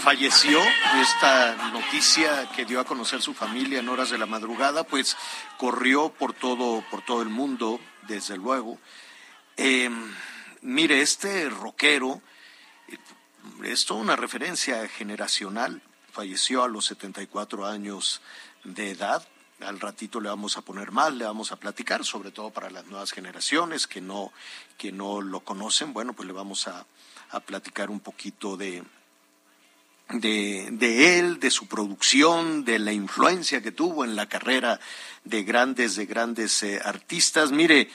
Falleció. Esta noticia que dio a conocer su familia en horas de la madrugada, pues corrió por todo, por todo el mundo, desde luego. Eh, mire, este rockero eh, es toda una referencia generacional. Falleció a los 74 años de edad. Al ratito le vamos a poner más, le vamos a platicar, sobre todo para las nuevas generaciones que no, que no lo conocen. Bueno, pues le vamos a, a platicar un poquito de, de, de él, de su producción, de la influencia que tuvo en la carrera de grandes, de grandes eh, artistas. Mire,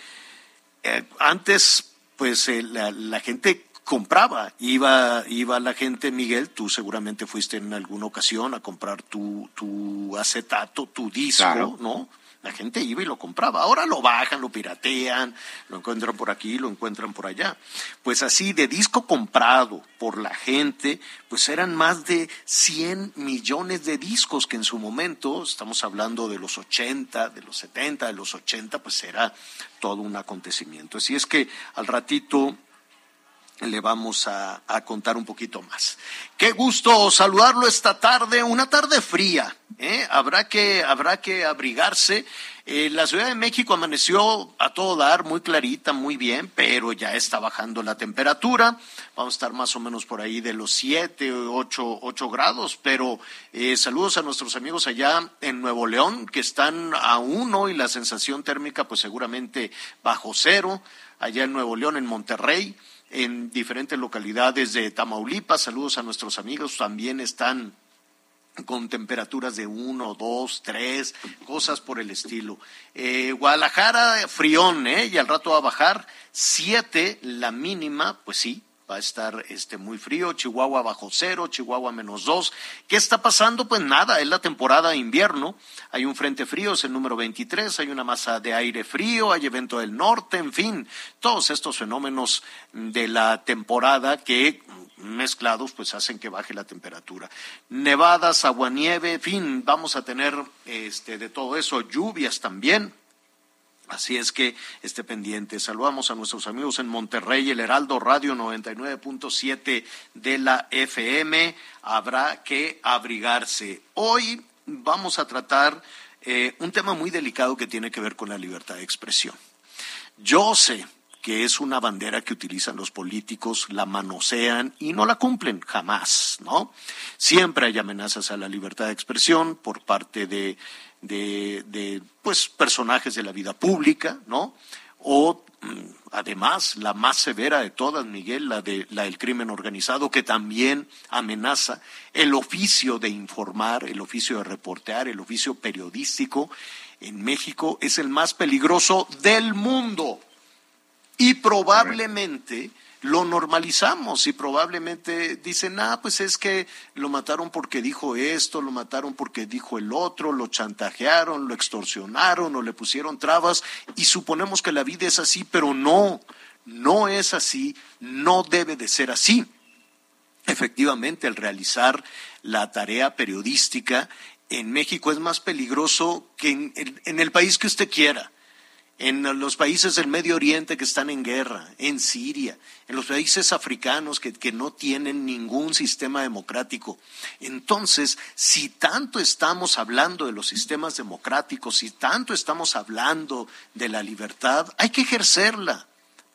eh, antes, pues eh, la, la gente compraba, iba, iba la gente, Miguel, tú seguramente fuiste en alguna ocasión a comprar tu, tu acetato, tu disco, Claro. ¿no? La gente iba y lo compraba. Ahora lo bajan, lo piratean, lo encuentran por aquí, lo encuentran por allá. Pues así, de disco comprado por la gente, pues eran más de 100 millones de discos que en su momento, estamos hablando de los 80, de los 70, de los 80, pues era todo un acontecimiento. Así es que al ratito le vamos a, contar un poquito más. Qué gusto saludarlo esta tarde, una tarde fría. ¿eh? Habrá, que, habrá que abrigarse. Eh, la Ciudad de México amaneció a todo dar, muy clarita, muy bien, pero ya está bajando la temperatura. Vamos a estar más o menos por ahí de los 7, 8, 8 grados, pero eh, saludos a nuestros amigos allá en Nuevo León, que están a uno y la sensación térmica pues seguramente bajo cero. Allá en Nuevo León, en Monterrey en diferentes localidades de Tamaulipas. Saludos a nuestros amigos, también están con temperaturas de 1, 2, 3, cosas por el estilo. Eh, Guadalajara, frión, ¿eh? Y al rato va a bajar 7, la mínima, pues sí, va a estar este muy frío, Chihuahua bajo cero, Chihuahua menos dos. ¿Qué está pasando? Pues nada, es la temporada de invierno, hay un frente frío, es el número 23, hay una masa de aire frío, hay evento del norte, en fin, todos estos fenómenos de la temporada que mezclados pues hacen que baje la temperatura. Nevadas, aguanieve, en fin, vamos a tener este de todo eso, lluvias también. Así es que esté pendiente. Saludamos a nuestros amigos en Monterrey, el Heraldo Radio 99.7 de la FM. Habrá que abrigarse. Hoy vamos a tratar eh, un tema muy delicado que tiene que ver con la libertad de expresión. Yo sé que es una bandera que utilizan los políticos, la manosean y no la cumplen jamás, ¿no? Siempre hay amenazas a la libertad de expresión por parte de, de, pues, personajes de la vida pública, ¿no? O mm, además la más severa de todas, Miguel, la de la del crimen organizado, que también amenaza el oficio de informar, el oficio de reportear, el oficio periodístico en México es el más peligroso del mundo. Y probablemente lo normalizamos y probablemente dicen, ah, pues es que lo mataron porque dijo esto, lo mataron porque dijo el otro, lo chantajearon, lo extorsionaron o le pusieron trabas y suponemos que la vida es así, pero no, no es así, no debe de ser así. Efectivamente, el realizar la tarea periodística en México es más peligroso que en, en- en el país que usted quiera en los países del Medio Oriente que están en guerra, en Siria, en los países africanos que, que no tienen ningún sistema democrático. Entonces, si tanto estamos hablando de los sistemas democráticos, si tanto estamos hablando de la libertad, hay que ejercerla.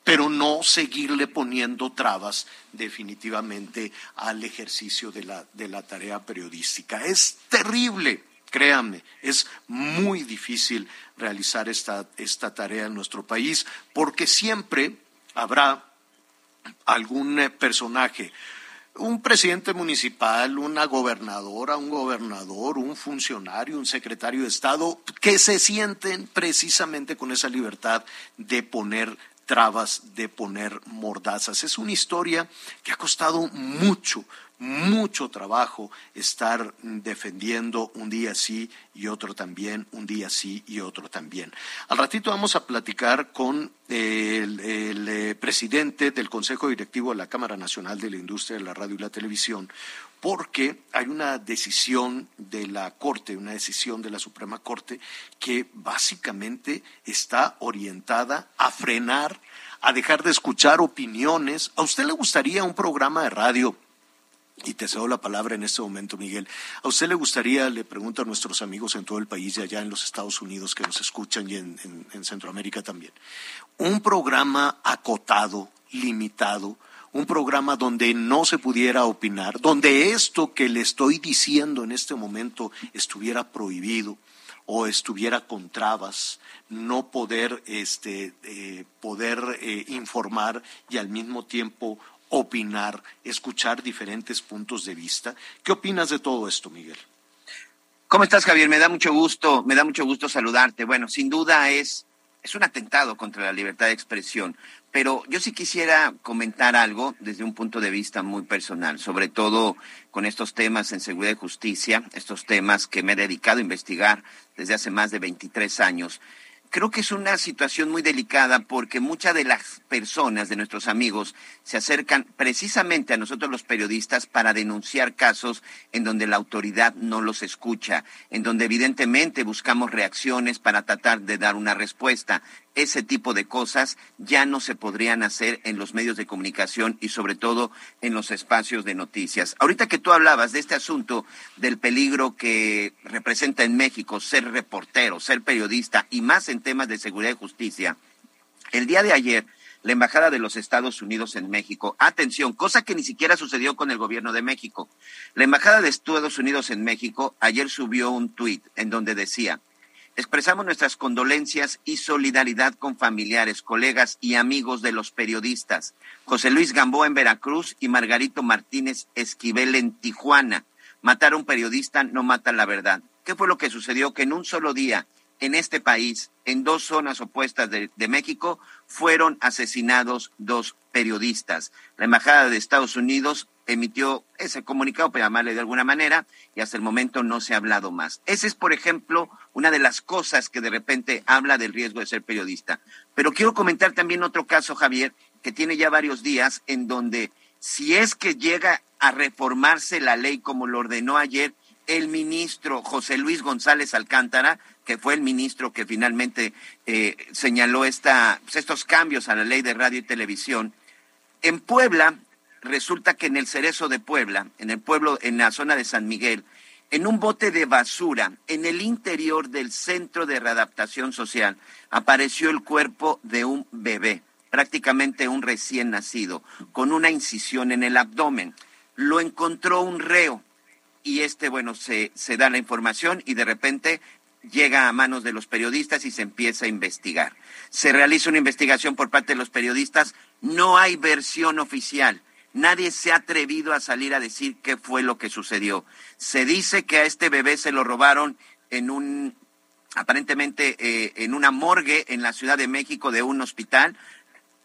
pero no seguirle poniendo trabas definitivamente al ejercicio de la, de la tarea periodística. Es terrible, créanme, es muy difícil realizar esta, esta tarea en nuestro país porque siempre habrá algún eh, personaje. Un presidente municipal, una gobernadora, un gobernador, un funcionario, un secretario de Estado, que se sienten precisamente con esa libertad de poner trabas, de poner mordazas. Es una historia que ha costado mucho, mucho trabajo estar defendiendo un día sí y otro también, un día sí y otro también. Al ratito vamos a platicar con el, eh, presidente del Consejo Directivo de la Cámara Nacional de la Industria de la Radio y la Televisión, porque hay una decisión de la Corte, una decisión de la Suprema Corte que básicamente está orientada a frenar, a dejar de escuchar opiniones. ¿A usted le gustaría un programa de radio? Y te cedo la palabra en este momento, Miguel. ¿A usted le gustaría, le pregunto a nuestros amigos en todo el país y allá en los Estados Unidos que nos escuchan y en, en Centroamérica también, un programa acotado, limitado, un programa donde no se pudiera opinar, donde esto que le estoy diciendo en este momento estuviera prohibido o estuviera con trabas, no poder, este, eh, poder eh, informar y al mismo tiempo opinar, escuchar diferentes puntos de vista. ¿Qué opinas de todo esto, Miguel? ¿Cómo estás, Javier? Me da mucho gusto, me da mucho gusto saludarte. Bueno, sin duda es, es un atentado contra la libertad de expresión, pero yo sí quisiera comentar algo desde un punto de vista muy personal, sobre todo con estos temas en seguridad y justicia, estos temas que me he dedicado a investigar desde hace más de 23 años creo que es una situación muy delicada porque muchas de las personas, de nuestros amigos, se acercan precisamente a nosotros los periodistas para denunciar casos en donde la autoridad no los escucha, en donde evidentemente buscamos reacciones para tratar de dar una respuesta ese tipo de cosas ya no se podrían hacer en los medios de comunicación y sobre todo en los espacios de noticias. Ahorita que tú hablabas de este asunto del peligro que representa en México ser reportero, ser periodista y más en temas de seguridad y justicia, el día de ayer la Embajada de los Estados Unidos en México. Atención, cosa que ni siquiera sucedió con el gobierno de México. La Embajada de Estados Unidos en México ayer subió un tuit en donde decía, Expresamos nuestras condolencias y solidaridad con familiares, colegas y amigos de los periodistas. José Luis Gamboa en Veracruz y Margarito Martínez Esquivel en Tijuana. Matar a un periodista no mata la verdad. ¿Qué fue lo que sucedió? Que en un solo día, en este país, en dos zonas opuestas de, de México, fueron asesinados dos periodistas. La Embajada de Estados Unidos emitió ese comunicado, para llamarle de alguna manera, y hasta el momento no se ha hablado más. Esa es, por ejemplo, una de las cosas que de repente habla del riesgo de ser periodista. Pero quiero comentar también otro caso, Javier, que tiene ya varios días, en donde si es que llega a reformarse la ley como lo ordenó ayer el ministro José Luis González Alcántara, que fue el ministro que finalmente eh, señaló esta, pues, estos cambios a la ley de radio y televisión, en Puebla resulta que en el Cerezo de Puebla, en el pueblo, en la zona de San Miguel, en un bote de basura, en el interior del Centro de Readaptación Social, apareció el cuerpo de un bebé, prácticamente un recién nacido, con una incisión en el abdomen. Lo encontró un reo y este, bueno, se, se da la información y de repente llega a manos de los periodistas y se empieza a investigar. Se realiza una investigación por parte de los periodistas, no hay versión oficial Nadie se ha atrevido a salir a decir qué fue lo que sucedió. Se dice que a este bebé se lo robaron en un, aparentemente eh, en una morgue en la Ciudad de México de un hospital.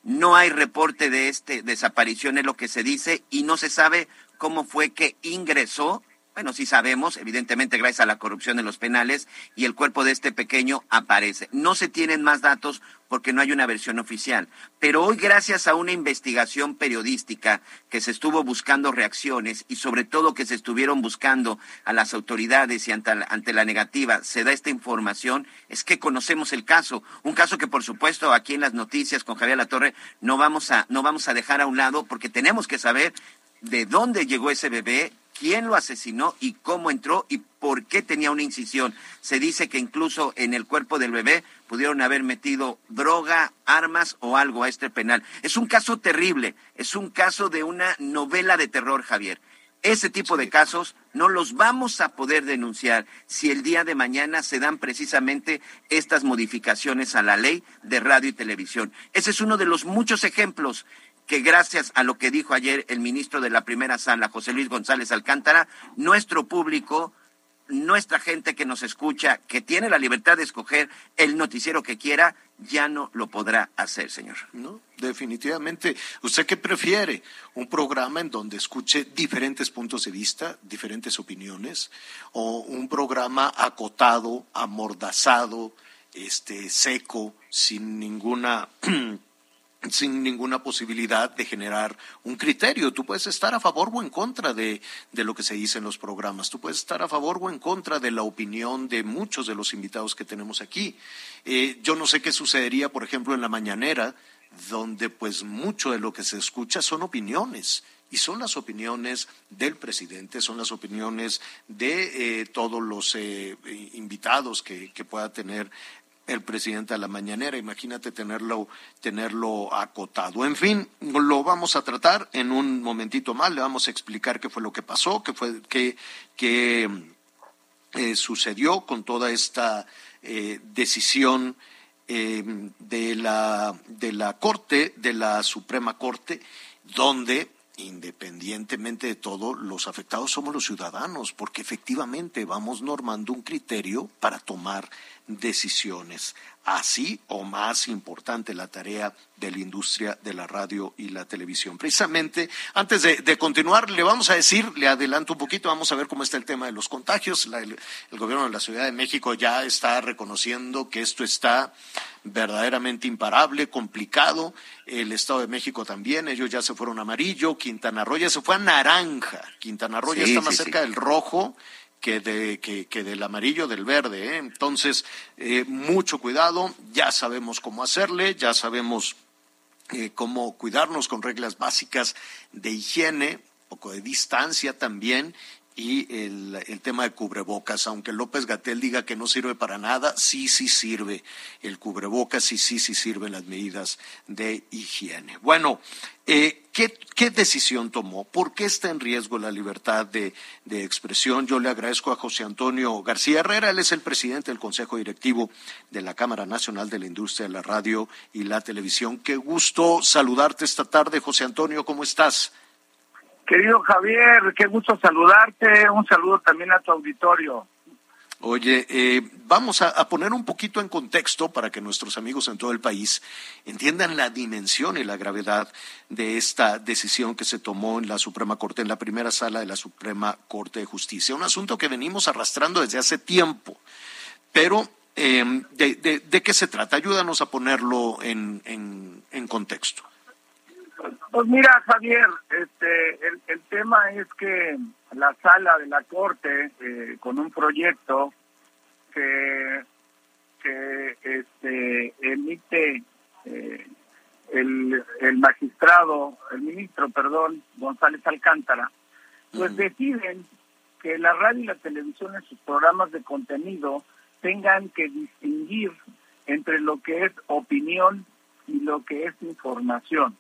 No hay reporte de este desaparición, es lo que se dice, y no se sabe cómo fue que ingresó bueno, sí sabemos, evidentemente gracias a la corrupción en los penales, y el cuerpo de este pequeño aparece. No se tienen más datos porque no hay una versión oficial. Pero hoy, gracias a una investigación periodística que se estuvo buscando reacciones y sobre todo que se estuvieron buscando a las autoridades y ante ante la negativa, se da esta información, es que conocemos el caso. Un caso que, por supuesto, aquí en las noticias con Javier Latorre no vamos a, no vamos a dejar a un lado porque tenemos que saber de dónde llegó ese bebé, quién lo asesinó y cómo entró y por qué tenía una incisión. Se dice que incluso en el cuerpo del bebé pudieron haber metido droga, armas o algo a este penal. Es un caso terrible, es un caso de una novela de terror, Javier. Ese tipo de casos no los vamos a poder denunciar si el día de mañana se dan precisamente estas modificaciones a la ley de radio y televisión. Ese es uno de los muchos ejemplos que gracias a lo que dijo ayer el ministro de la primera sala, José Luis González Alcántara, nuestro público, nuestra gente que nos escucha, que tiene la libertad de escoger el noticiero que quiera, ya no lo podrá hacer, señor. No, definitivamente. ¿Usted qué prefiere? ¿Un programa en donde escuche diferentes puntos de vista, diferentes opiniones? ¿O un programa acotado, amordazado, este, seco, sin ninguna sin ninguna posibilidad de generar un criterio. Tú puedes estar a favor o en contra de, de, lo que se dice en los programas. Tú puedes estar a favor o en contra de la opinión de muchos de los invitados que tenemos aquí. Eh, yo no sé qué sucedería, por ejemplo, en la mañanera, donde pues mucho de lo que se escucha son opiniones. Y son las opiniones del presidente, son las opiniones de eh, todos los eh, invitados que, que pueda tener el presidente a la mañanera. Imagínate tenerlo, tenerlo acotado. En fin, lo vamos a tratar en un momentito más. Le vamos a explicar qué fue lo que pasó, qué fue, qué, qué eh, sucedió con toda esta eh, decisión eh, de, la, de la Corte, de la Suprema Corte, donde independientemente de todo, los afectados somos los ciudadanos, porque efectivamente vamos normando un criterio para tomar decisiones. Así o más importante la tarea de la industria de la radio y la televisión. Precisamente, antes de, continuar, le vamos a decir, le adelanto un poquito, vamos a ver cómo está el tema de los contagios. el, el gobierno de la Ciudad de México ya está reconociendo que esto está verdaderamente imparable, complicado. El Estado de México también, ellos ya se fueron a amarillo, Quintana Roo ya se fue a naranja. Quintana Roo ya está más cerca del rojo que, de, que, del amarillo, del verde. ¿eh? Entonces, eh, mucho cuidado, ya sabemos cómo hacerle, ya sabemos eh, cómo cuidarnos con reglas básicas de higiene, poco de distancia también y el, el, tema de cubrebocas, aunque López Gatel diga que no sirve para nada, sí, sí sirve el cubrebocas y sí, sí sirven las medidas de higiene. Bueno, eh, ¿qué, ¿qué, decisión tomó? ¿Por qué está en riesgo la libertad de, de, expresión? Yo le agradezco a José Antonio García Herrera, él es el presidente del Consejo Directivo de la Cámara Nacional de la Industria de la Radio y la Televisión. Qué gusto saludarte esta tarde, José Antonio, ¿cómo estás? Querido Javier, qué gusto saludarte. Un saludo también a tu auditorio. Oye, eh, vamos a, poner un poquito en contexto para que nuestros amigos en todo el país entiendan la dimensión y la gravedad de esta decisión que se tomó en la Suprema Corte, en la primera sala de la Suprema Corte de Justicia. Un asunto que venimos arrastrando desde hace tiempo. Pero, eh, de, qué se trata? Ayúdanos a ponerlo en contexto. Pues mira, Javier, este, el, el, tema es que la sala de la Corte, eh, con un proyecto que, que este, emite eh, el, el magistrado, el ministro, perdón, González Alcántara, pues mm. deciden que la radio y la televisión en sus programas de contenido tengan que distinguir entre lo que es opinión y lo que es información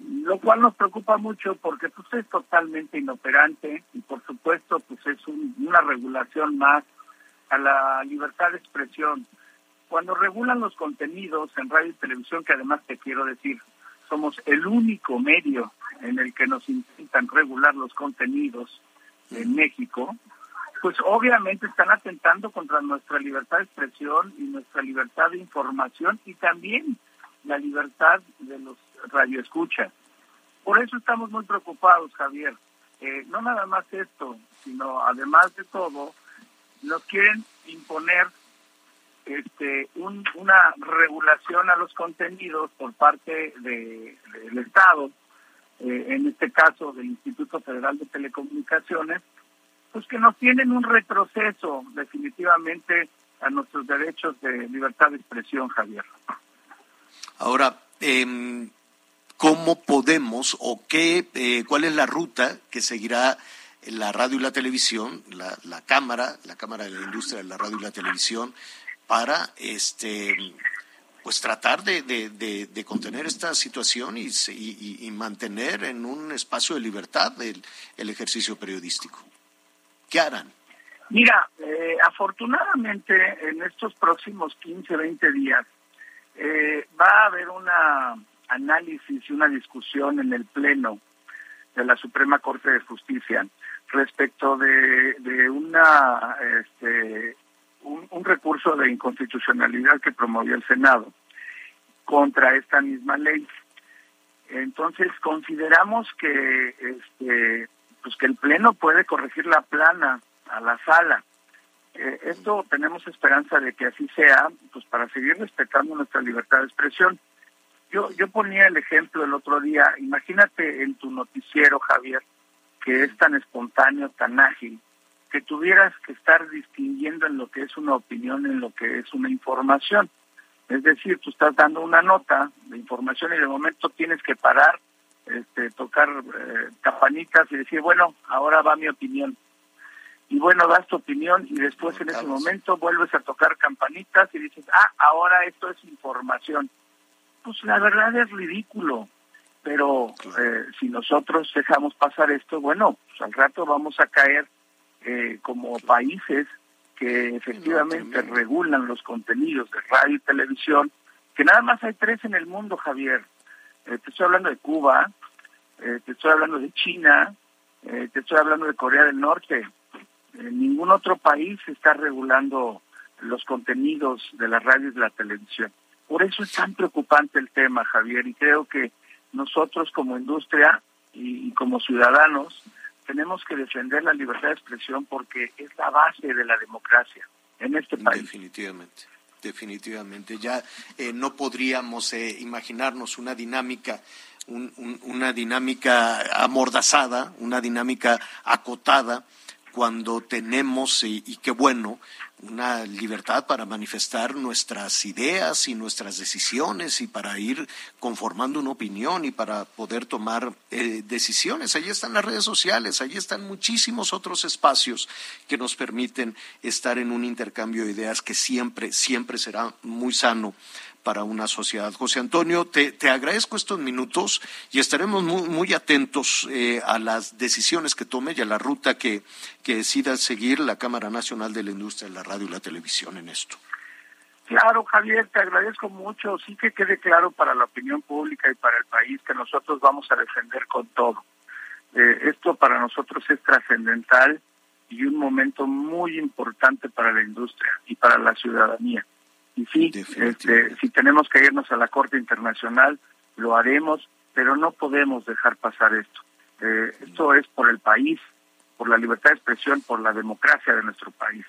lo cual nos preocupa mucho porque pues es totalmente inoperante y por supuesto pues es un, una regulación más a la libertad de expresión. Cuando regulan los contenidos en radio y televisión, que además te quiero decir, somos el único medio en el que nos intentan regular los contenidos en México, pues obviamente están atentando contra nuestra libertad de expresión y nuestra libertad de información y también la libertad de los radioescuchas. Por eso estamos muy preocupados, Javier. Eh, no nada más esto, sino además de todo, nos quieren imponer este, un, una regulación a los contenidos por parte de, del Estado, eh, en este caso del Instituto Federal de Telecomunicaciones, pues que nos tienen un retroceso definitivamente a nuestros derechos de libertad de expresión, Javier. Ahora, eh, ¿cómo podemos o qué, eh, cuál es la ruta que seguirá la radio y la televisión, la, Cámara, la Cámara de la Industria de la Radio y la Televisión, para este pues tratar de, de, de, contener esta situación y, y- y- mantener en un espacio de libertad el, el ejercicio periodístico. ¿Qué harán? Mira, eh, afortunadamente en estos próximos 15, 20 días eh, va a haber una análisis y una discusión en el Pleno de la Suprema Corte de Justicia respecto de, de una este, un, recurso de inconstitucionalidad que promovió el Senado contra esta misma ley. Entonces consideramos que este pues que el pleno puede corregir la plana a la sala. Eh, esto tenemos esperanza de que así sea, pues para seguir respetando nuestra libertad de expresión. Yo yo ponía el ejemplo el otro día, imagínate en tu noticiero, Javier, que es tan espontáneo, tan ágil, que tuvieras que estar distinguiendo en lo que es una opinión, en lo que es una información. Es decir, tú estás dando una nota de información y de momento tienes que parar, este, tocar eh, campanitas y decir, bueno, ahora va mi opinión. Y bueno, das tu opinión y después en ese momento vuelves a tocar campanitas y dices, ah, ahora esto es información. Pues la verdad es ridículo, pero eh, si nosotros dejamos pasar esto, bueno, pues al rato vamos a caer eh, como países que efectivamente regulan los contenidos de radio y televisión, que nada más hay tres en el mundo, Javier. Eh, te estoy hablando de Cuba, eh, te estoy hablando de China, te estoy hablando de Corea del Norte. En ningún otro país está regulando los contenidos de la radio y la televisión. Por eso es tan preocupante el tema, Javier, y creo que nosotros como industria y, como ciudadanos tenemos que defender la libertad de expresión porque es la base de la democracia en este país. Definitivamente, definitivamente. Ya eh, no podríamos eh, imaginarnos una dinámica, un- una dinámica amordazada, una dinámica acotada, cuando tenemos, y, y qué bueno, una libertad para manifestar nuestras ideas y nuestras decisiones y para ir conformando una opinión y para poder tomar eh, decisiones. Allí están las redes sociales, allí están muchísimos otros espacios que nos permiten estar en un intercambio de ideas que siempre, siempre será muy sano para una sociedad. José Antonio, te, te agradezco estos minutos y estaremos muy, muy atentos eh, a las decisiones que tome y a la ruta que, que decida seguir la Cámara Nacional de la Industria de la Radio y la Televisión en esto. Claro, Javier, te agradezco mucho. Sí que quede claro para la opinión pública y para el país que nosotros vamos a defender con todo. Eh, esto para nosotros es trascendental y un momento muy importante para la industria y para la ciudadanía. Y sí, este, si tenemos que irnos a la Corte Internacional, lo haremos, pero no podemos dejar pasar esto. Eh, esto es por el país, por la libertad de expresión, por la democracia de nuestro país.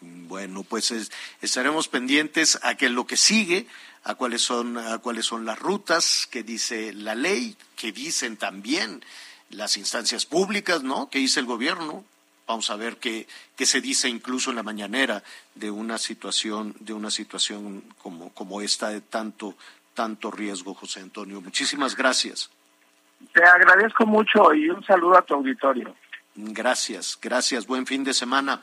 Bueno, pues es- estaremos pendientes a que lo que sigue, a cuáles son, a cuáles son las rutas que dice la ley, que dicen también las instancias públicas, ¿no? Que dice el gobierno. Vamos a ver qué, qué se dice incluso en la mañanera de una situación, de una situación como, como esta de tanto, tanto riesgo, José Antonio. Muchísimas gracias. Te agradezco mucho y un saludo a tu auditorio. Gracias, gracias. Buen fin de semana.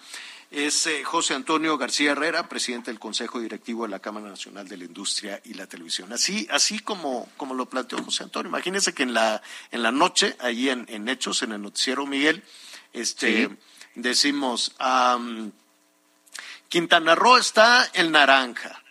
Es eh, José Antonio García Herrera, presidente del Consejo Directivo de la Cámara Nacional de la Industria y la Televisión. Así, así como, como lo planteó José Antonio. Imagínense que en la, en la noche, allí en, en Hechos, en el noticiero Miguel, este, decimos, Quintana Roo está en naranja,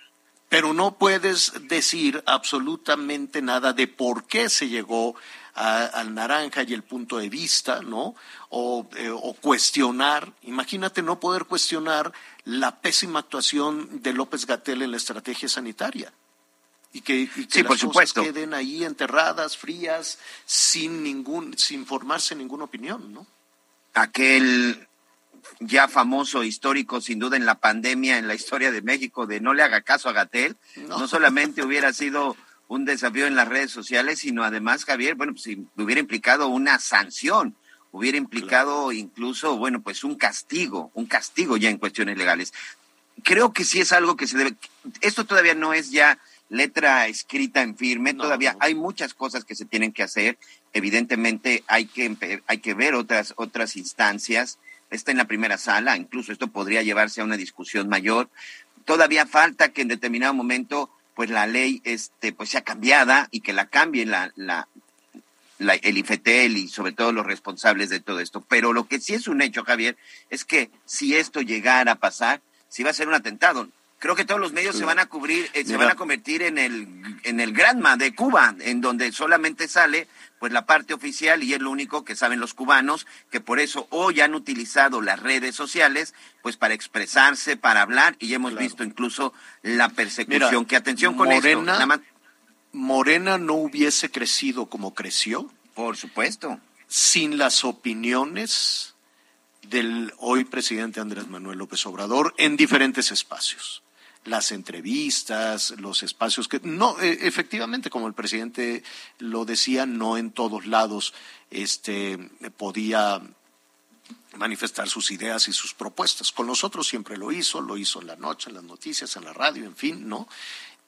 pero no puedes decir absolutamente nada de por qué se llegó a- al naranja y el punto de vista, ¿no? O, eh, o cuestionar, imagínate no poder cuestionar la pésima actuación de López Gatel en la estrategia sanitaria. Y que, y que Sí, las por cosas supuesto. queden ahí enterradas, frías, sin ningún, sin formarse ninguna opinión, ¿no? aquel ya famoso histórico, sin duda en la pandemia, en la historia de México, de no le haga caso a Gatel, No. no, solamente hubiera sido un desafío en las redes sociales, sino además, Javier, bueno, pues si hubiera implicado una sanción, hubiera implicado incluso, bueno, pues un castigo, un castigo ya en cuestiones legales. Creo que sí es algo que se debe, esto todavía no es ya letra escrita en firme, No, todavía no. hay muchas cosas que se tienen que hacer evidentemente hay que, hay que ver otras, otras instancias. Está en la primera sala, incluso esto podría llevarse a una discusión mayor. Todavía falta que en determinado momento pues la ley este pues sea cambiada y que la cambie la, la, la, el IFETEL y sobre todo los responsables de todo esto. Pero lo que sí es un hecho, Javier, es que si esto llegara a pasar, si va a ser un atentado. Creo que todos los medios se van a cubrir, eh, se van a convertir en el en el Granma de Cuba, en donde solamente sale pues la parte oficial y es lo único que saben los cubanos, que por eso hoy han utilizado las redes sociales pues para expresarse, para hablar y hemos visto incluso la persecución. que atención con Morena, esto. Morena no hubiese crecido como creció. Por supuesto. Sin las opiniones del hoy presidente Andrés Manuel López Obrador en diferentes espacios las entrevistas, los espacios que no e, efectivamente como el presidente lo decía, no en todos lados este podía manifestar sus ideas y sus propuestas. Con nosotros siempre lo hizo, lo hizo en la noche, en las noticias, en la radio, en fin, ¿no?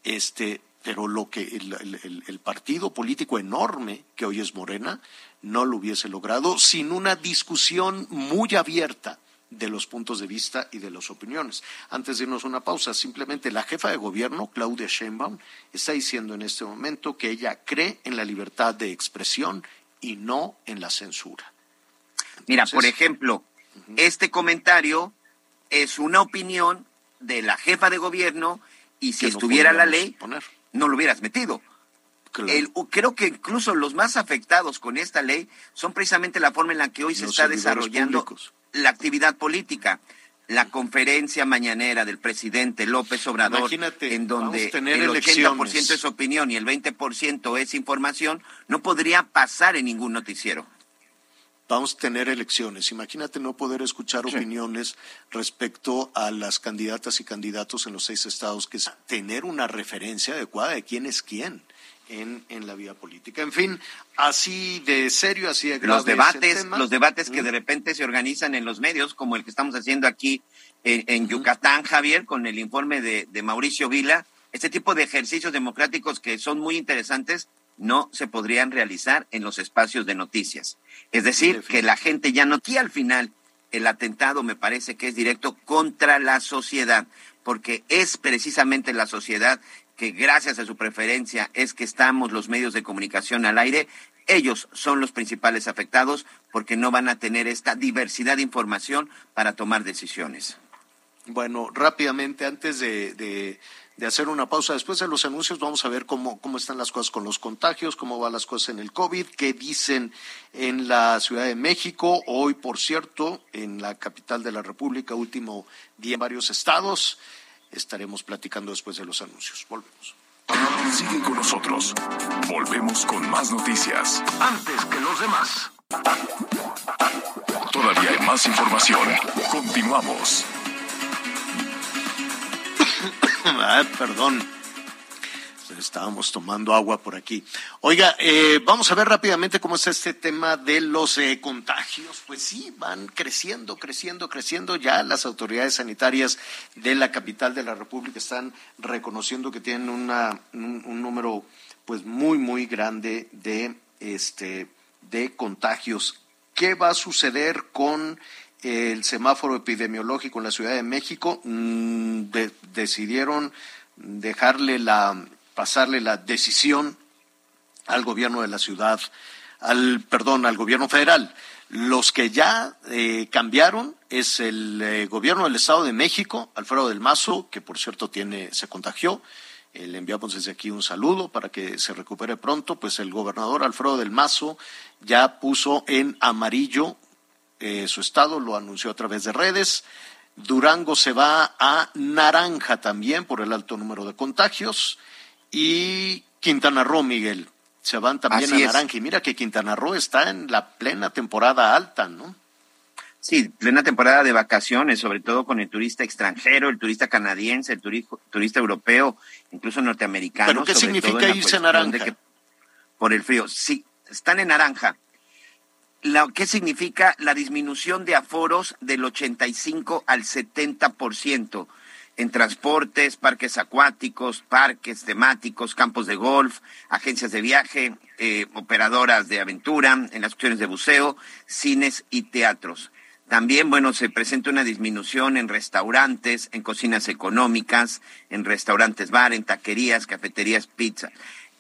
Este, pero lo que el, partido político enorme que hoy es Morena no lo hubiese logrado sin una discusión muy abierta de los puntos de vista y de las opiniones. Antes de irnos una pausa, simplemente la jefa de gobierno, Claudia Sheinbaum, está diciendo en este momento que ella cree en la libertad de expresión y no en la censura. Mira, por ejemplo, este comentario es una opinión de la jefa de gobierno y si estuviera la ley, no lo hubieras metido. creo que incluso los más afectados con esta ley son precisamente la forma en la que hoy se está desarrollando la actividad política. La conferencia mañanera del presidente López Obrador, en donde el 80% es opinión y el 20% es información, no podría pasar en ningún noticiero vamos a tener elecciones. Imagínate no poder escuchar opiniones respecto a las candidatas y candidatos en los seis estados, que es tener una referencia adecuada de quién es quién en, en la vida política. En fin, así de serio, así de grave Los debates, los debates que de repente se organizan en los medios, como el que estamos haciendo aquí en, Yucatán, Javier, con el informe de, de Mauricio Vila, este tipo de ejercicios democráticos que son muy interesantes, no se podrían realizar en los espacios de noticias. Es decir, que la gente ya no... Aquí al final el atentado me parece que es directo contra la sociedad, porque es precisamente la sociedad que gracias a su preferencia es que estamos los medios de comunicación al aire, ellos son los principales afectados porque no van a tener esta diversidad de información para tomar decisiones. Bueno, rápidamente, antes de, hacer una pausa, después de los anuncios, vamos a ver cómo, cómo están las cosas con los contagios, cómo van las cosas en el COVID, qué dicen en la Ciudad de México. Hoy, por cierto, en la capital de la República, último día en varios estados. Estaremos platicando después de los anuncios. Volvemos. Siguen con nosotros. Volvemos con más noticias. Antes que los demás. Todavía hay más información. Continuamos. ah, perdón estábamos tomando agua por aquí. Oiga, eh, vamos a ver rápidamente cómo es este tema de los eh, contagios. Pues sí, van creciendo, creciendo, creciendo. Ya las autoridades sanitarias de la capital de la República están reconociendo que tienen una, un, número pues muy, muy grande de, este, de contagios. ¿Qué va a suceder con el semáforo epidemiológico en la Ciudad de México? Mm, decidieron dejarle la, pasarle la decisión al gobierno de la ciudad, al, perdón, al gobierno federal. Los que ya eh, cambiaron es el eh, gobierno del Estado de México, Alfredo del Mazo, que por cierto tiene, se contagió. Eh, le enviamos desde aquí un saludo para que se recupere pronto. Pues el gobernador Alfredo del Mazo ya puso en amarillo su estado, lo anunció a través de redes. Durango se va a naranja también por el alto número de contagios y Quintana Roo, Miguel. Se van también a naranja. Y mira que Quintana Roo está en la plena temporada alta, ¿no? Sí, plena temporada de vacaciones, sobre todo con el turista extranjero, el turista canadiense, el turista europeo, incluso norteamericano. ¿Pero qué significa irse a naranja? por el frío. Sí, están en naranja. ¿Qué significa la disminución de aforos del 85 al 70%? en transportes, parques acuáticos, parques temáticos, campos de golf, agencias de viaje, eh, operadoras de aventura, en las cuestiones de buceo, cines y teatros. También, bueno, se presenta una disminución en restaurantes, en cocinas económicas, en restaurantes bar, en taquerías, cafeterías, pizza.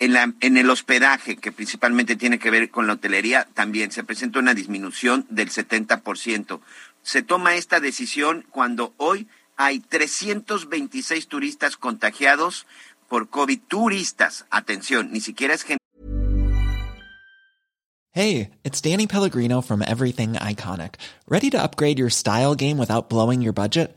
En, el hospedaje, que principalmente tiene que ver con la hotelería, también se presenta una disminución del 70%. Se toma esta decisión cuando hoy hay 326 turistas contagiados por COVID. Turistas, atención, ni siquiera es gente. Hey, it's Danny Pellegrino from Everything Iconic. Ready to upgrade your style game without blowing your budget?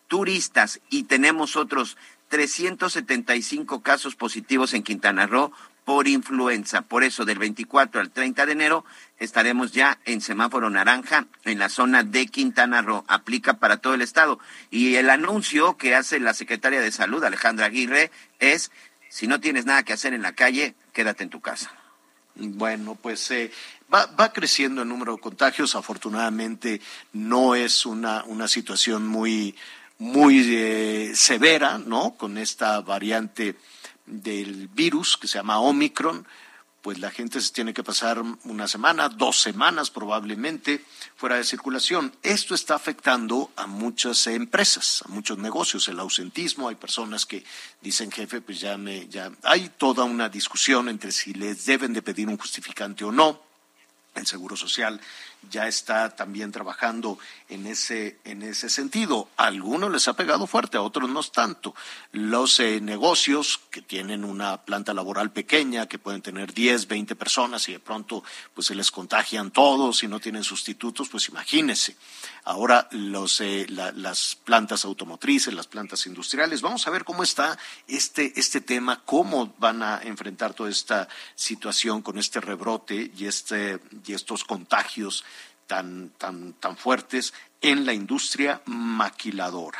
turistas y tenemos otros 375 casos positivos en Quintana Roo por influenza. Por eso, del 24 al 30 de enero estaremos ya en semáforo naranja en la zona de Quintana Roo. Aplica para todo el estado. Y el anuncio que hace la secretaria de Salud, Alejandra Aguirre, es, si no tienes nada que hacer en la calle, quédate en tu casa. Bueno, pues eh, va, va, creciendo el número de contagios. Afortunadamente no es una, una situación muy, muy eh, severa, ¿no? Con esta variante del virus que se llama Omicron, pues la gente se tiene que pasar una semana, dos semanas probablemente fuera de circulación. Esto está afectando a muchas empresas, a muchos negocios, el ausentismo, hay personas que dicen, jefe, pues ya me, ya hay toda una discusión entre si les deben de pedir un justificante o no. El Seguro Social ya está también trabajando en ese, en ese sentido. A algunos les ha pegado fuerte, a otros no tanto. Los eh, negocios que tienen una planta laboral pequeña, que pueden tener 10, 20 personas y de pronto pues se les contagian todos y no tienen sustitutos, pues imagínense. Ahora los, eh, la, las plantas automotrices, las plantas industriales, vamos a ver cómo está este, este tema, cómo van a enfrentar toda esta situación con este rebrote y, este, y estos contagios tan, tan, tan fuertes en la industria maquiladora.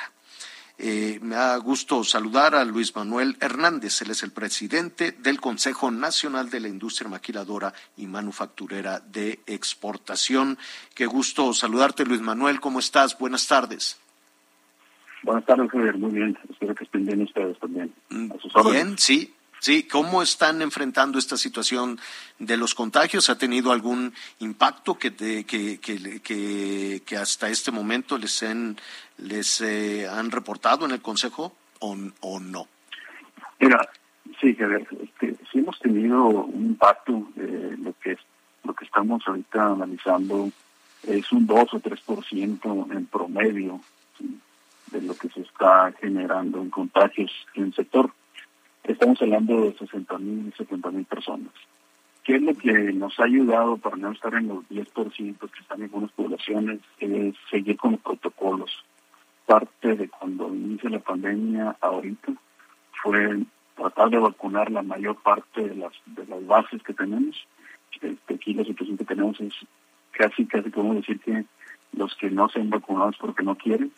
Eh, me da gusto saludar a Luis Manuel Hernández. Él es el presidente del Consejo Nacional de la Industria Maquiladora y Manufacturera de Exportación. Qué gusto saludarte, Luis Manuel. ¿Cómo estás? Buenas tardes. Buenas tardes, Javier. Muy bien. Espero que estén bien ustedes también. Mm, bien, sí. Sí, ¿cómo están enfrentando esta situación de los contagios? ¿Ha tenido algún impacto que, te, que, hasta este momento les, en, les eh, han reportado en el Consejo o, o no? Mira, sí, Javier, este, sí hemos tenido un impacto. Eh, lo, que, lo que estamos ahorita analizando es un 2 o 3% en promedio de lo que se está generando en contagios en el sector Estamos hablando de 60 mil y 70 mil personas. ¿Qué es lo que nos ha ayudado para no estar en los 10% que están en algunas poblaciones? Es seguir con los protocolos. Parte de cuando inicia la pandemia ahorita fue tratar de vacunar la mayor parte de las de las bases que tenemos. Este, aquí la situación que tenemos es casi, casi podemos decir que los que no se han vacunado es porque no quieren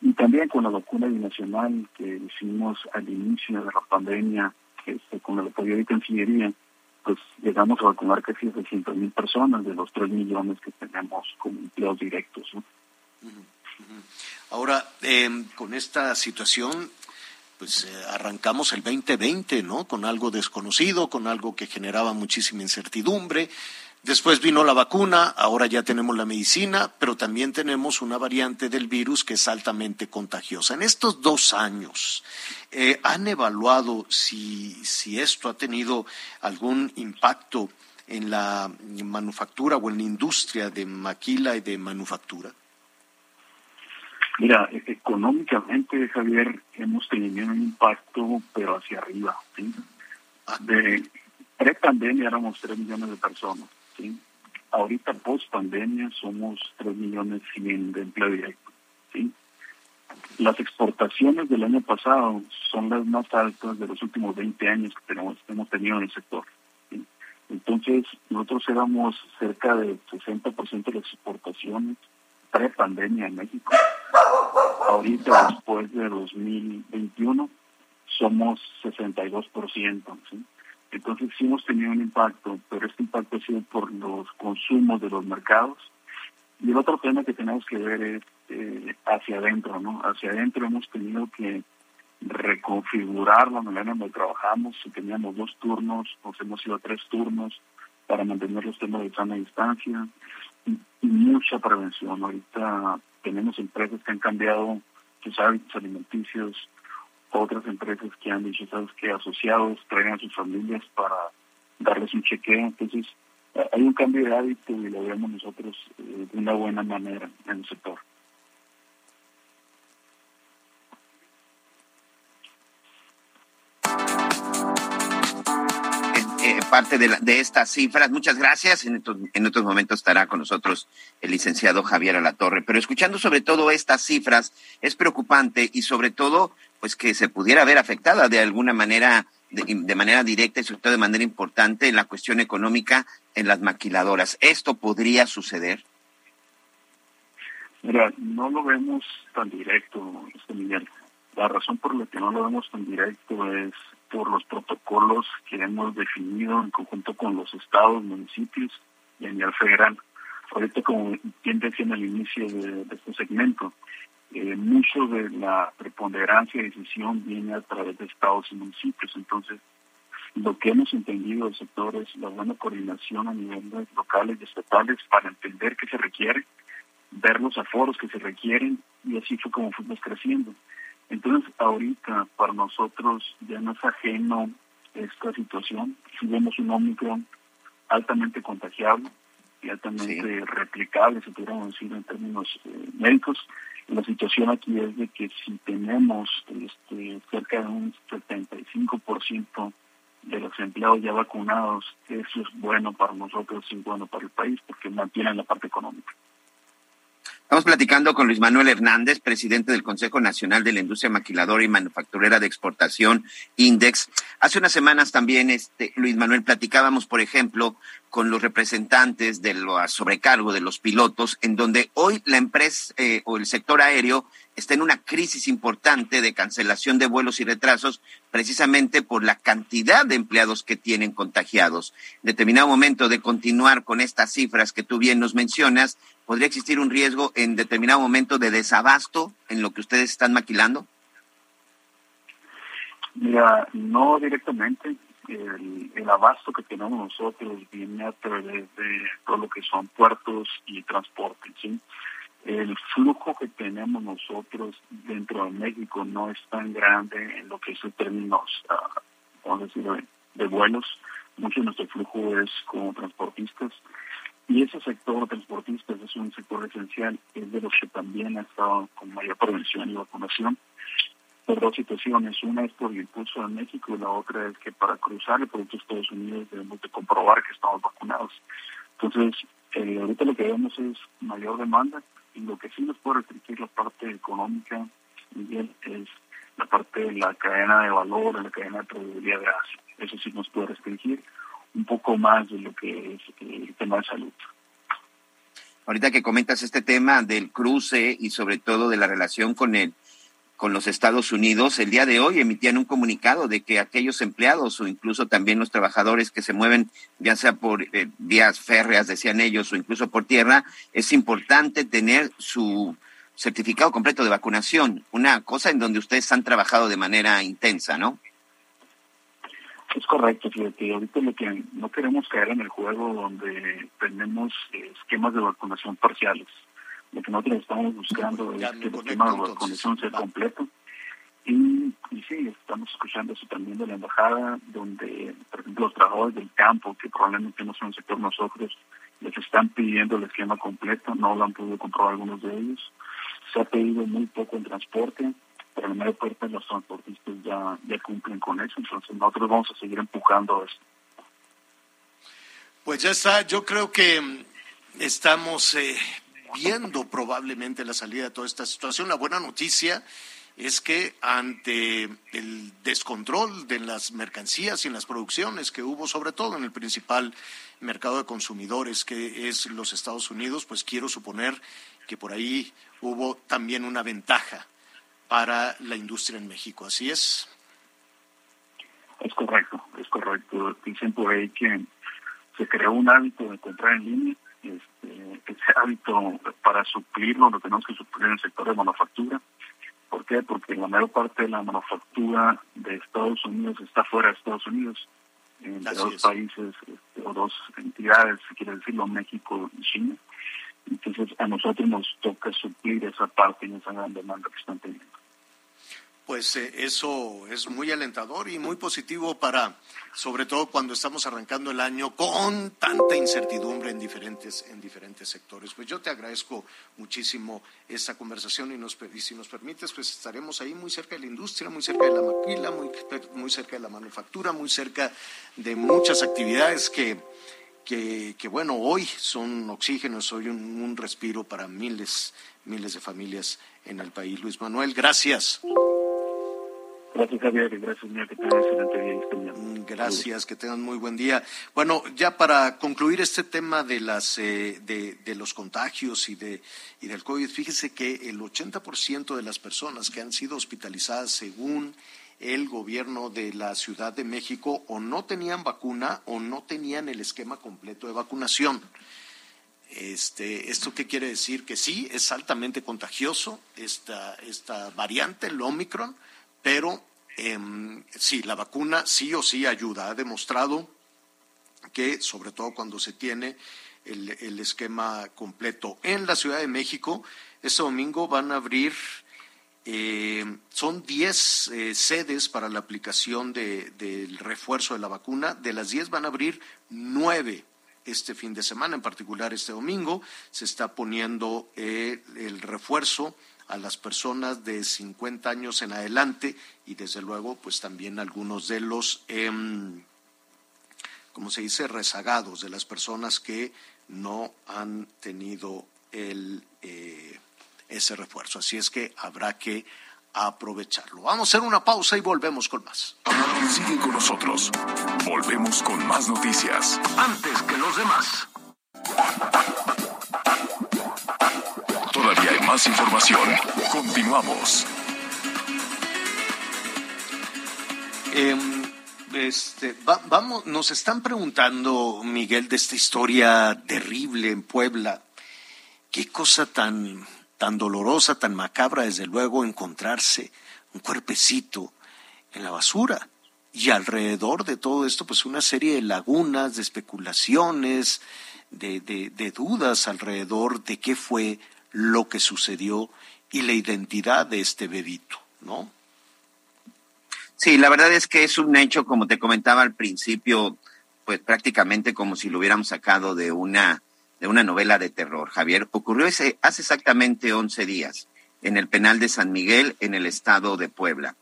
y también con la vacuna binacional que hicimos al inicio de la pandemia, este, con el apoyo de Cancillería, pues llegamos a vacunar casi 600 mil personas de los 3 millones que tenemos como empleos directos. Ahora, eh, con esta situación, pues eh, arrancamos el 2020, ¿no? Con algo desconocido, con algo que generaba muchísima incertidumbre. Después vino la vacuna, ahora ya tenemos la medicina, pero también tenemos una variante del virus que es altamente contagiosa. En estos dos años, eh, ¿han evaluado si, si esto ha tenido algún impacto en la manufactura o en la industria de maquila y de manufactura? Mira, e-, económicamente, Javier, hemos tenido un impacto, pero hacia arriba. ¿sí? Ah. De pre-pandemia éramos 3 millones de personas. Ahorita, post pandemia, somos 3 millones 100 de empleo directo. Las exportaciones del año pasado son las más altas de los últimos 20 años que tenemos, hemos tenido en el sector. Entonces, nosotros éramos cerca del 60% de las exportaciones pre-pandemia en México. Ahorita, después de 2021, somos 62%. ¿sí? Entonces, sí hemos tenido un impacto, pero este impacto ha sido por los consumos de los mercados. Y el otro tema que tenemos que ver es eh, hacia adentro, ¿no? Hacia adentro hemos tenido que reconfigurar la manera en la que trabajamos. Si teníamos dos turnos, nos hemos ido a tres turnos para mantener los temas de sana distancia y, mucha prevención. Ahorita tenemos empresas que han cambiado sus hábitos alimenticios, otras empresas que han dicho, sabes que asociados traen a sus familias para darles un chequeo. Entonces, hay un cambio de hábito y lo vemos nosotros eh, de una buena manera en el sector. Parte de, de, estas cifras. Muchas gracias. En, otros momentos estará con nosotros el licenciado Javier Alatorre. Pero escuchando sobre todo estas cifras, es preocupante y sobre todo, pues que se pudiera ver afectada de alguna manera, de, manera directa y sobre todo de manera importante en la cuestión económica en las maquiladoras. ¿Esto podría suceder? Mira, no lo vemos tan directo, este. La razón por la que no lo vemos tan directo es por los protocolos que hemos definido en conjunto con los estados, municipios y a nivel federal. Ahorita, como bien decía en el inicio de, este segmento, eh, mucho de la preponderancia de decisión viene a través de estados y municipios. Entonces, lo que hemos entendido del sector es la buena coordinación a niveles locales y estatales para entender qué se requiere, ver los aforos que se requieren y así fue como fuimos creciendo. Entonces, ahorita para nosotros ya no es ajeno esta situación. Si vemos un Omicron altamente contagiable y altamente replicable, se pudiéramos decir en términos eh, médicos, la situación aquí es de que si tenemos este, cerca de un 75% de los empleados ya vacunados, eso es bueno para nosotros y bueno para el país porque mantienen la parte económica. Estamos platicando con Luis Manuel Hernández, presidente del Consejo Nacional de la Industria Maquiladora y Manufacturera de Exportación, INDEX. Hace unas semanas también, este, Luis Manuel, platicábamos, por ejemplo, con los representantes de sobrecargo de los pilotos, en donde hoy la empresa eh, o el sector aéreo está en una crisis importante de cancelación de vuelos y retrasos, precisamente por la cantidad de empleados que tienen contagiados. En determinado momento de continuar con estas cifras que tú bien nos mencionas, ¿podría existir un riesgo en determinado momento de desabasto en lo que ustedes están maquilando? Mira, no directamente el, abasto que tenemos nosotros viene a través de todo lo que son puertos y transporte. ¿sí? El flujo que tenemos nosotros dentro de México no es tan grande en lo que es en términos, vamos decir, de, vuelos. Mucho de nuestro flujo es como transportistas. Y ese sector transportistas es un sector esencial, es de los que también ha estado con mayor prevención y vacunación por dos situaciones. Una es por el impulso de México y la otra es que para cruzar el producto de Estados Unidos debemos de comprobar que estamos vacunados. Entonces, eh, ahorita lo que vemos es mayor demanda y lo que sí nos puede restringir la parte económica, Miguel, es la parte de la cadena de valor, la cadena de proveeduría de gas. Eso sí nos puede restringir un poco más de lo que es el tema de salud. Ahorita que comentas este tema del cruce y sobre todo de la relación con el con los Estados Unidos, el día de hoy emitían un comunicado de que aquellos empleados o incluso también los trabajadores que se mueven, ya sea por eh, vías férreas, decían ellos, o incluso por tierra, es importante tener su certificado completo de vacunación, una cosa en donde ustedes han trabajado de manera intensa, ¿no? Es correcto, fíjate, ahorita lo que no queremos caer en el juego donde tenemos esquemas de vacunación parciales lo que nosotros estamos buscando es que el tema de vacunación sea completo. Y, y sí, estamos escuchando eso también de la embajada, donde, por ejemplo, los trabajadores del campo, que probablemente no son el sector nosotros, les están pidiendo el esquema completo, no lo han podido comprobar algunos de ellos. Se ha pedido muy poco en transporte, pero la mayor parte de los transportistas ya, cumplen con eso, entonces nosotros vamos a seguir empujando esto. Pues ya está, yo creo que estamos eh, viendo probablemente la salida de toda esta situación. La buena noticia es que ante el descontrol de las mercancías y en las producciones que hubo, sobre todo en el principal mercado de consumidores, que es los Estados Unidos, pues quiero suponer que por ahí hubo también una ventaja para la industria en México. ¿Así es? Es correcto, es correcto. Dicen por ahí que se creó un hábito de comprar en línea. Este, ese hábito para suplirlo lo tenemos que suplir en el sector de manufactura ¿Por qué? Porque la mayor parte de la manufactura de Estados Unidos está fuera de Estados Unidos, entre dos países este, o dos entidades, si quiere decirlo, México y China. Entonces a nosotros nos toca suplir esa parte y esa gran demanda que están teniendo pues eh, eso es muy alentador y muy positivo para, sobre todo cuando estamos arrancando el año con tanta incertidumbre en diferentes, en diferentes sectores. Pues yo te agradezco muchísimo esta conversación y, nos, si nos permites, pues estaremos ahí muy cerca de la industria, muy cerca de la maquila, muy, muy cerca de la manufactura, muy cerca de muchas actividades que, que, que bueno, hoy son oxígeno, soy un, un respiro para miles, miles de familias en el país. Luis Manuel, gracias. Gracias, Javier, gracias, Mía, que tengan excelente día. Mm, gracias, que tengan muy buen día. Bueno, ya para concluir este tema de, las, eh, de, de, los contagios y, de, y del COVID, fíjese que el 80% de las personas que han sido hospitalizadas según el gobierno de la Ciudad de México o no tenían vacuna o no tenían el esquema completo de vacunación. Este, ¿Esto qué quiere decir? Que sí, es altamente contagioso esta, esta variante, el Omicron, pero eh, sí, la vacuna sí o sí ayuda. Ha demostrado que, sobre todo cuando se tiene el, el esquema completo. En la Ciudad de México, este domingo van a abrir, eh, son 10 eh, sedes para la aplicación del de, refuerzo de la vacuna. De las 10 van a abrir 9 este fin de semana, en particular este domingo. Se está poniendo eh, el refuerzo a las personas de 50 años en adelante y desde luego pues también algunos de los, eh, como se dice, rezagados, de las personas que no han tenido el, ese refuerzo. Así es que habrá que aprovecharlo. Vamos a hacer una pausa y volvemos con más. Sigue con nosotros. Volvemos con más noticias. Antes que los demás. Todavía hay más información. Continuamos. Eh, este, va, vamos, nos están preguntando, Miguel, de esta historia terrible en Puebla. Qué cosa tan, tan dolorosa, tan macabra, desde luego, encontrarse un cuerpecito en la basura. Y alrededor de todo esto, pues una serie de lagunas, de especulaciones, de, de, dudas alrededor de qué fue lo que sucedió y la identidad de este bebito, ¿no? Sí, la verdad es que es un hecho, como te comentaba al principio, pues prácticamente como si lo hubiéramos sacado de una, de una novela de terror. Javier, ocurrió ese, hace exactamente 11 días en el penal de San Miguel, en el estado de Puebla.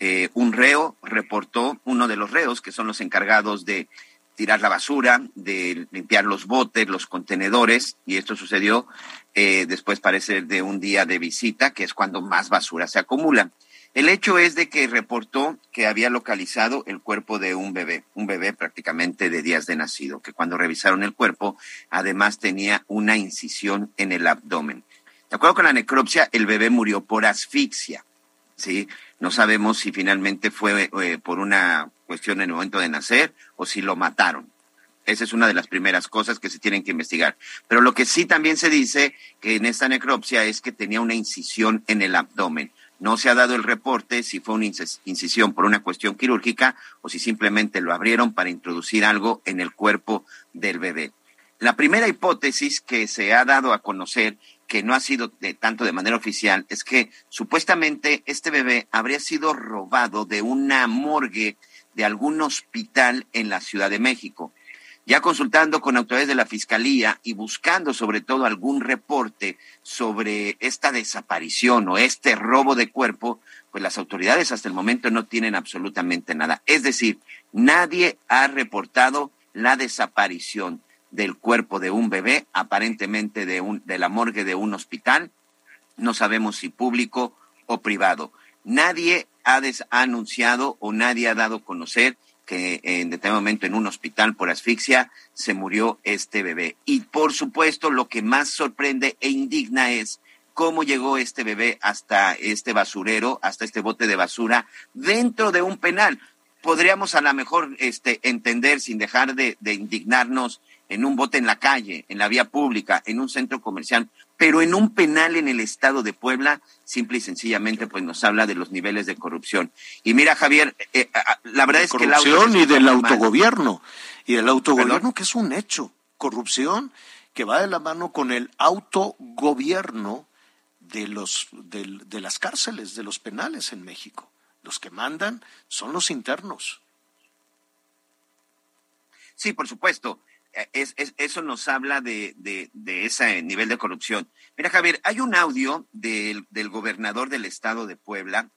Eh, un reo reportó, uno de los reos, que son los encargados de tirar la basura, de limpiar los botes, los contenedores, y esto sucedió eh, después parece de un día de visita, que es cuando más basura se acumula. El hecho es de que reportó que había localizado el cuerpo de un bebé, un bebé prácticamente de días de nacido, que cuando revisaron el cuerpo, además tenía una incisión en el abdomen. De acuerdo con la necropsia, el bebé murió por asfixia. ¿sí? No sabemos si finalmente fue eh, por una cuestión en el momento de nacer o si lo mataron. Esa es una de las primeras cosas que se tienen que investigar. Pero lo que sí también se dice que en esta necropsia es que tenía una incisión en el abdomen. No se ha dado el reporte si fue una incisión por una cuestión quirúrgica o si simplemente lo abrieron para introducir algo en el cuerpo del bebé. La primera hipótesis que se ha dado a conocer, que no ha sido de, tanto de manera oficial, es que supuestamente este bebé habría sido robado de una morgue de algún hospital en la Ciudad de México. Ya consultando con autoridades de la Fiscalía y buscando sobre todo algún reporte sobre esta desaparición o este robo de cuerpo, pues las autoridades hasta el momento no tienen absolutamente nada. Es decir, nadie ha reportado la desaparición del cuerpo de un bebé, aparentemente de, un, de la morgue de un hospital, no sabemos si público o privado. Nadie ha, ha anunciado o nadie ha dado a conocer que en determinado momento en un hospital por asfixia se murió este bebé. Y por supuesto, lo que más sorprende e indigna es cómo llegó este bebé hasta este basurero, hasta este bote de basura, dentro de un penal. Podríamos a lo mejor este, entender, sin dejar de, de indignarnos, en un bote en la calle, en la vía pública, en un centro comercial, pero en un penal en el estado de Puebla, simple y sencillamente, pues nos habla de los niveles de corrupción. Y mira, Javier, eh, la verdad es que la corrupción y del autogobierno y del autogobierno que es un hecho, corrupción que va de la mano con el autogobierno de los de, de las cárceles, de los penales en México. Los que mandan son los internos. Sí, por supuesto. Es, es, eso nos habla de, de, de, ese nivel de corrupción. Mira, Javier, hay un audio del, del, gobernador del estado de Puebla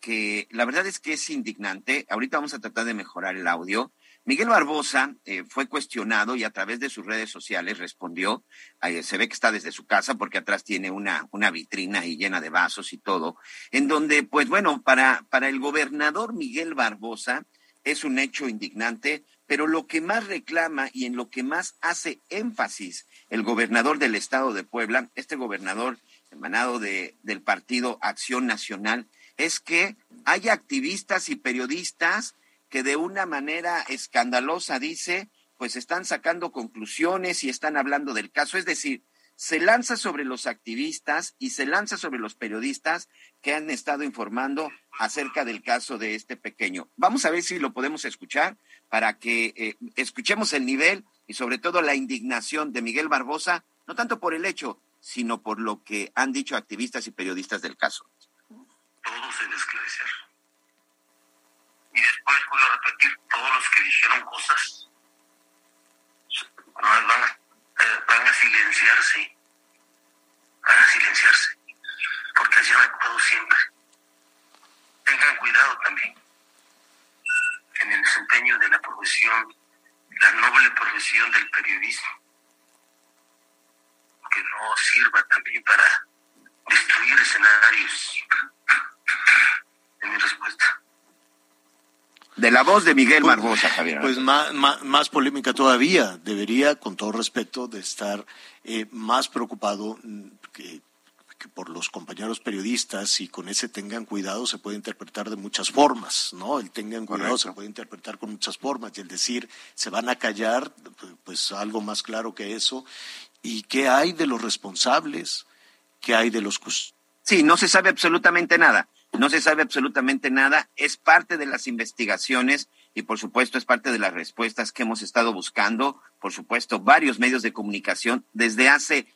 que la verdad es que es indignante. Ahorita vamos a tratar de mejorar el audio. Miguel Barbosa eh, fue cuestionado y a través de sus redes sociales respondió. Eh, se ve que está desde su casa porque atrás tiene una, una vitrina ahí llena de vasos y todo, en donde, pues bueno, para, para el gobernador Miguel Barbosa es un hecho indignante pero lo que más reclama y en lo que más hace énfasis el gobernador del estado de Puebla, este gobernador emanado de, del partido Acción Nacional, es que haya activistas y periodistas que de una manera escandalosa, dice, pues están sacando conclusiones y están hablando del caso. Es decir, se lanza sobre los activistas y se lanza sobre los periodistas que han estado informando acerca del caso de este pequeño. Vamos a ver si lo podemos escuchar para que eh, escuchemos el nivel y sobre todo la indignación de Miguel Barbosa, no tanto por el hecho, sino por lo que han dicho activistas y periodistas del caso. Todos en esclarecer. Y después vuelvo a repetir, todos los que dijeron cosas van a, eh, van a silenciarse, van a silenciarse, porque así han actuado siempre. Tengan cuidado también en el desempeño de la profesión, la noble profesión del periodismo, que no sirva también para destruir escenarios. En mi respuesta. De la voz de Miguel Barbosa, Javier. Pues más, más, más, polémica todavía. Debería, con todo respeto, de estar eh, más preocupado que que por los compañeros periodistas y con ese tengan cuidado se puede interpretar de muchas formas, ¿no? El tengan cuidado Correcto. se puede interpretar con muchas formas y el decir se van a callar, pues algo más claro que eso. ¿Y qué hay de los responsables? ¿Qué hay de los Sí, no se sabe absolutamente nada. No se sabe absolutamente nada. Es parte de las investigaciones y por supuesto es parte de las respuestas que hemos estado buscando. Por supuesto, varios medios de comunicación desde hace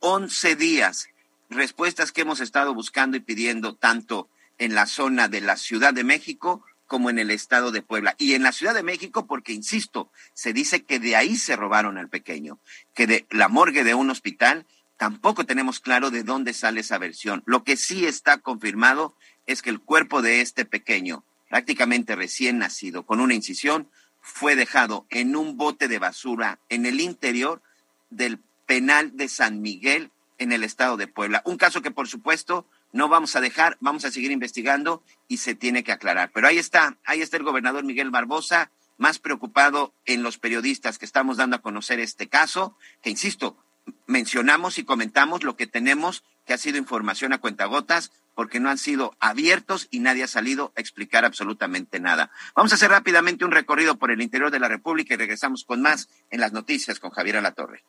11 días respuestas que hemos estado buscando y pidiendo tanto en la zona de la Ciudad de México como en el estado de Puebla. Y en la Ciudad de México, porque, insisto, se dice que de ahí se robaron al pequeño, que de la morgue de un hospital, tampoco tenemos claro de dónde sale esa versión. Lo que sí está confirmado es que el cuerpo de este pequeño, prácticamente recién nacido, con una incisión, fue dejado en un bote de basura en el interior del penal de San Miguel en el estado de Puebla. Un caso que, por supuesto, no vamos a dejar, vamos a seguir investigando y se tiene que aclarar. Pero ahí está, ahí está el gobernador Miguel Barbosa, más preocupado en los periodistas que estamos dando a conocer este caso, que insisto, mencionamos y comentamos lo que tenemos, que ha sido información a cuentagotas, porque no han sido abiertos y nadie ha salido a explicar absolutamente nada. Vamos a hacer rápidamente un recorrido por el interior de la República y regresamos con más en las noticias con Javier Alatorre.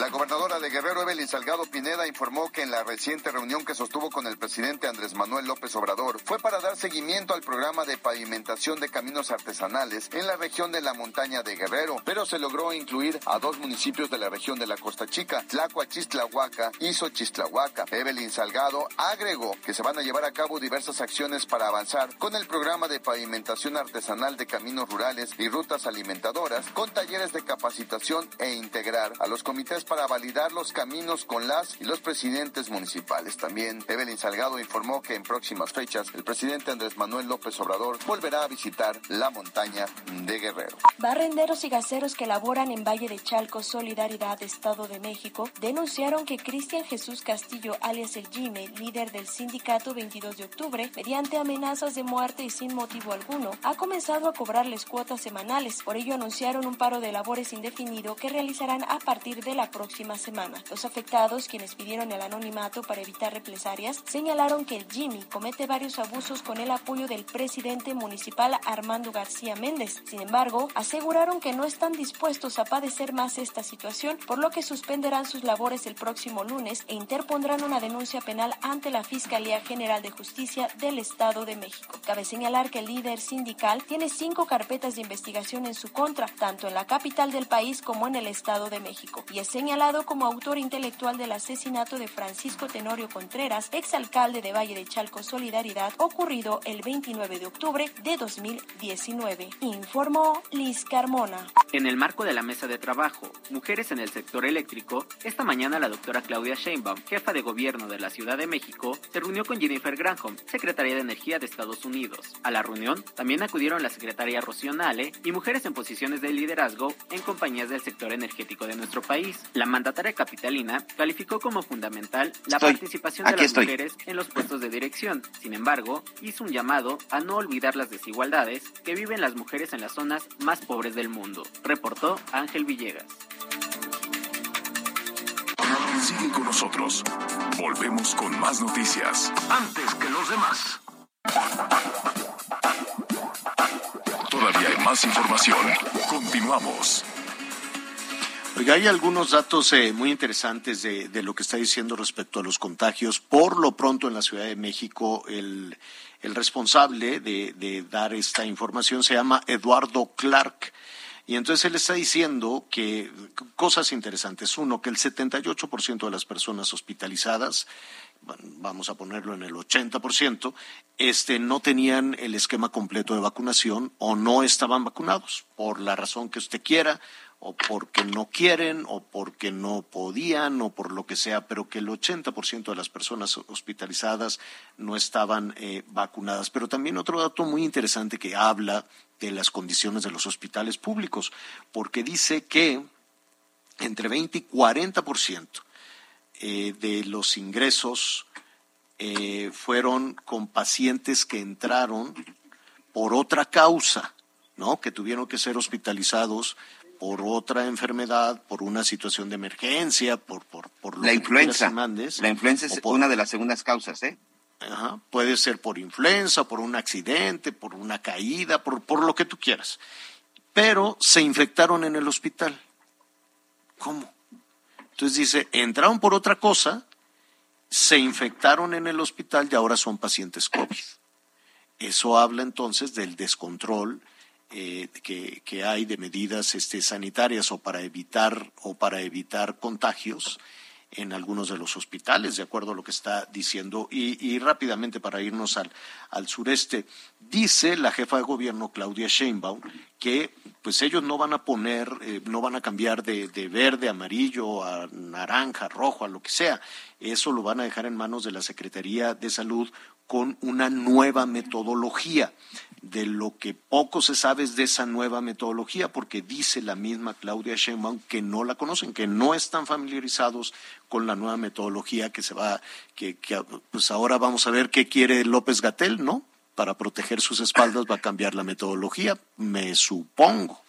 La gobernadora de Guerrero, Evelyn Salgado Pineda, informó que en la reciente reunión que sostuvo con el presidente Andrés Manuel López Obrador fue para dar seguimiento al programa de pavimentación de caminos artesanales en la región de la montaña de Guerrero, pero se logró incluir a dos municipios de la región de la Costa Chica, Tlacuachistlahuaca y Xochistlahuaca. Evelyn Salgado agregó que se van a llevar a cabo diversas acciones para avanzar con el programa de pavimentación artesanal de caminos rurales y rutas alimentadoras, con talleres de capacitación e integrar a los comités para validar los caminos con las y los presidentes municipales. También Evelyn Salgado informó que en próximas fechas el presidente Andrés Manuel López Obrador volverá a visitar la montaña de Guerrero. Barrenderos y gaseros que laboran en Valle de Chalco, Solidaridad, Estado de México, denunciaron que Cristian Jesús Castillo, alias el Jime, líder del sindicato 22 de octubre, mediante amenazas de muerte y sin motivo alguno, ha comenzado a cobrarles cuotas semanales. Por ello anunciaron un paro de labores indefinido que realizarán a partir de la próxima semana. Los afectados, quienes pidieron el anonimato para evitar represalias, señalaron que el Jimmy comete varios abusos con el apoyo del presidente municipal Armando García Méndez. Sin embargo, aseguraron que no están dispuestos a padecer más esta situación, por lo que suspenderán sus labores el próximo lunes e interpondrán una denuncia penal ante la Fiscalía General de Justicia del Estado de México. Cabe señalar que el líder sindical tiene cinco carpetas de investigación en su contra, tanto en la capital del país como en el Estado de México, y es señalado como autor intelectual del asesinato de Francisco Tenorio Contreras, exalcalde de Valle de Chalco Solidaridad, ocurrido el 29 de octubre de 2019. Informó Liz Carmona. En el marco de la mesa de trabajo, Mujeres en el sector eléctrico, esta mañana la doctora Claudia Sheinbaum, jefa de gobierno de la Ciudad de México, se reunió con Jennifer Granholm, secretaria de Energía de Estados Unidos. A la reunión también acudieron la secretaria Rocío Nale y mujeres en posiciones de liderazgo en compañías del sector energético de nuestro país. La mandataria capitalina calificó como fundamental la Estoy. participación de Aquí las estoy. mujeres en los puestos de dirección. Sin embargo, hizo un llamado a no olvidar las desigualdades que viven las mujeres en las zonas más pobres del mundo, reportó Ángel Villegas. Sigue con nosotros. Volvemos con más noticias. Antes que los demás. Todavía hay más información. Continuamos. Oiga, hay algunos datos eh, muy interesantes de, lo que está diciendo respecto a los contagios. Por lo pronto en la Ciudad de México, el, responsable de, de dar esta información se llama Eduardo Clark. Y entonces él está diciendo que cosas interesantes. Uno, que el 78% de las personas hospitalizadas, vamos a ponerlo en el 80%, este, no tenían el esquema completo de vacunación o no estaban vacunados, por la razón que usted quiera, o porque no quieren, o porque no podían, o por lo que sea, pero que el 80% de las personas hospitalizadas no estaban eh, vacunadas. Pero también otro dato muy interesante que habla de las condiciones de los hospitales públicos, porque dice que entre 20 y 40% eh, de los ingresos eh, fueron con pacientes que entraron por otra causa, ¿no? Que tuvieron que ser hospitalizados por otra enfermedad, por una situación de emergencia, por, por, por lo La que influenza. mandes, La influenza es por- una de las segundas causas, ¿eh? Ajá, Puede ser por influenza, por un accidente, por una caída, por, por lo que tú quieras. Pero se infectaron en el hospital. ¿Cómo? Entonces dice, entraron por otra cosa, se infectaron en el hospital y ahora son pacientes COVID. Eso habla entonces del descontrol eh, que, que hay de medidas este, sanitarias o para evitar o para evitar contagios en algunos de los hospitales, de acuerdo a lo que está diciendo. Y, rápidamente para irnos al, al sureste, dice la jefa de gobierno Claudia Sheinbaum que pues ellos no van a poner, eh, no van a cambiar de, de verde, amarillo, a naranja, rojo, a lo que sea. Eso lo van a dejar en manos de la Secretaría de Salud con una nueva metodología. De lo que poco se sabe es de esa nueva metodología, porque dice la misma Claudia Sheinbaum que no la conocen, que no están familiarizados con la nueva metodología que se va, que, que pues ahora vamos a ver qué quiere López Gatel, ¿no? Para proteger sus espaldas va a cambiar la metodología, me supongo,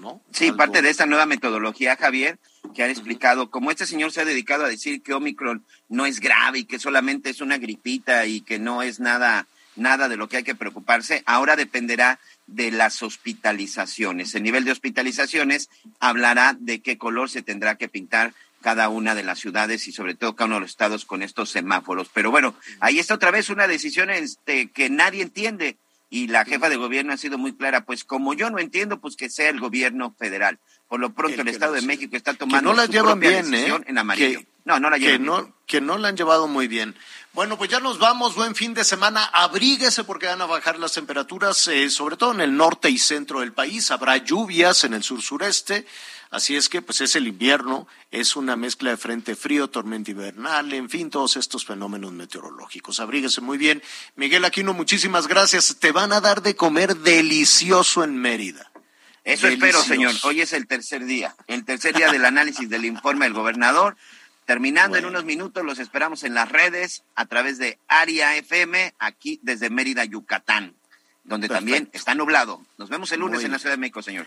¿no? Sí, Algo- parte de esta nueva metodología, Javier, que han explicado, como este señor se ha dedicado a decir que Omicron no es grave y que solamente es una gripita y que no es nada, nada de lo que hay que preocuparse, ahora dependerá de las hospitalizaciones. El nivel de hospitalizaciones hablará de qué color se tendrá que pintar cada una de las ciudades y sobre todo cada uno de los estados con estos semáforos. Pero bueno, ahí está otra vez una decisión este, que nadie entiende y la jefa de gobierno ha sido muy clara, pues como yo no entiendo, pues que sea el gobierno federal. Por lo pronto el, Estado de. México está que tomando no la su propia bien, decisión ¿eh? en amarillo. Que- no, no la que no, que no la han llevado muy bien. Bueno, pues ya nos vamos, buen fin de semana. Abríguese porque van a bajar las temperaturas, eh, sobre todo en el norte y centro del país. Habrá lluvias en el sur sureste. Así es que pues es el invierno, es una mezcla de frente frío, tormenta invernal, en fin, todos estos fenómenos meteorológicos. Abríguese muy bien. Miguel Aquino, muchísimas gracias. Te van a dar de comer delicioso en Mérida. Eso espero, señor. Hoy es el tercer día, el tercer día del análisis del informe del gobernador. Terminando en unos minutos, los esperamos en las redes a través de Aria FM, aquí desde Mérida, Yucatán, donde también está nublado. Nos vemos el lunes en la Ciudad de México, señor.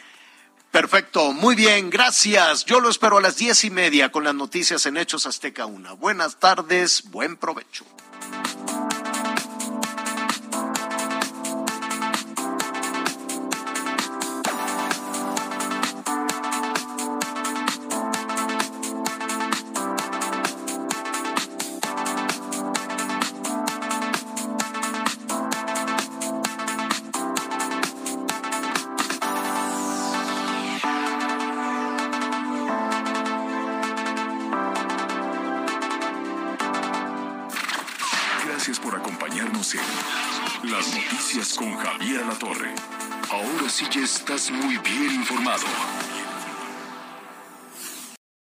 Perfecto, muy bien, gracias. Yo lo espero a las diez y media con las noticias en Hechos Azteca 1. Buenas tardes, buen provecho.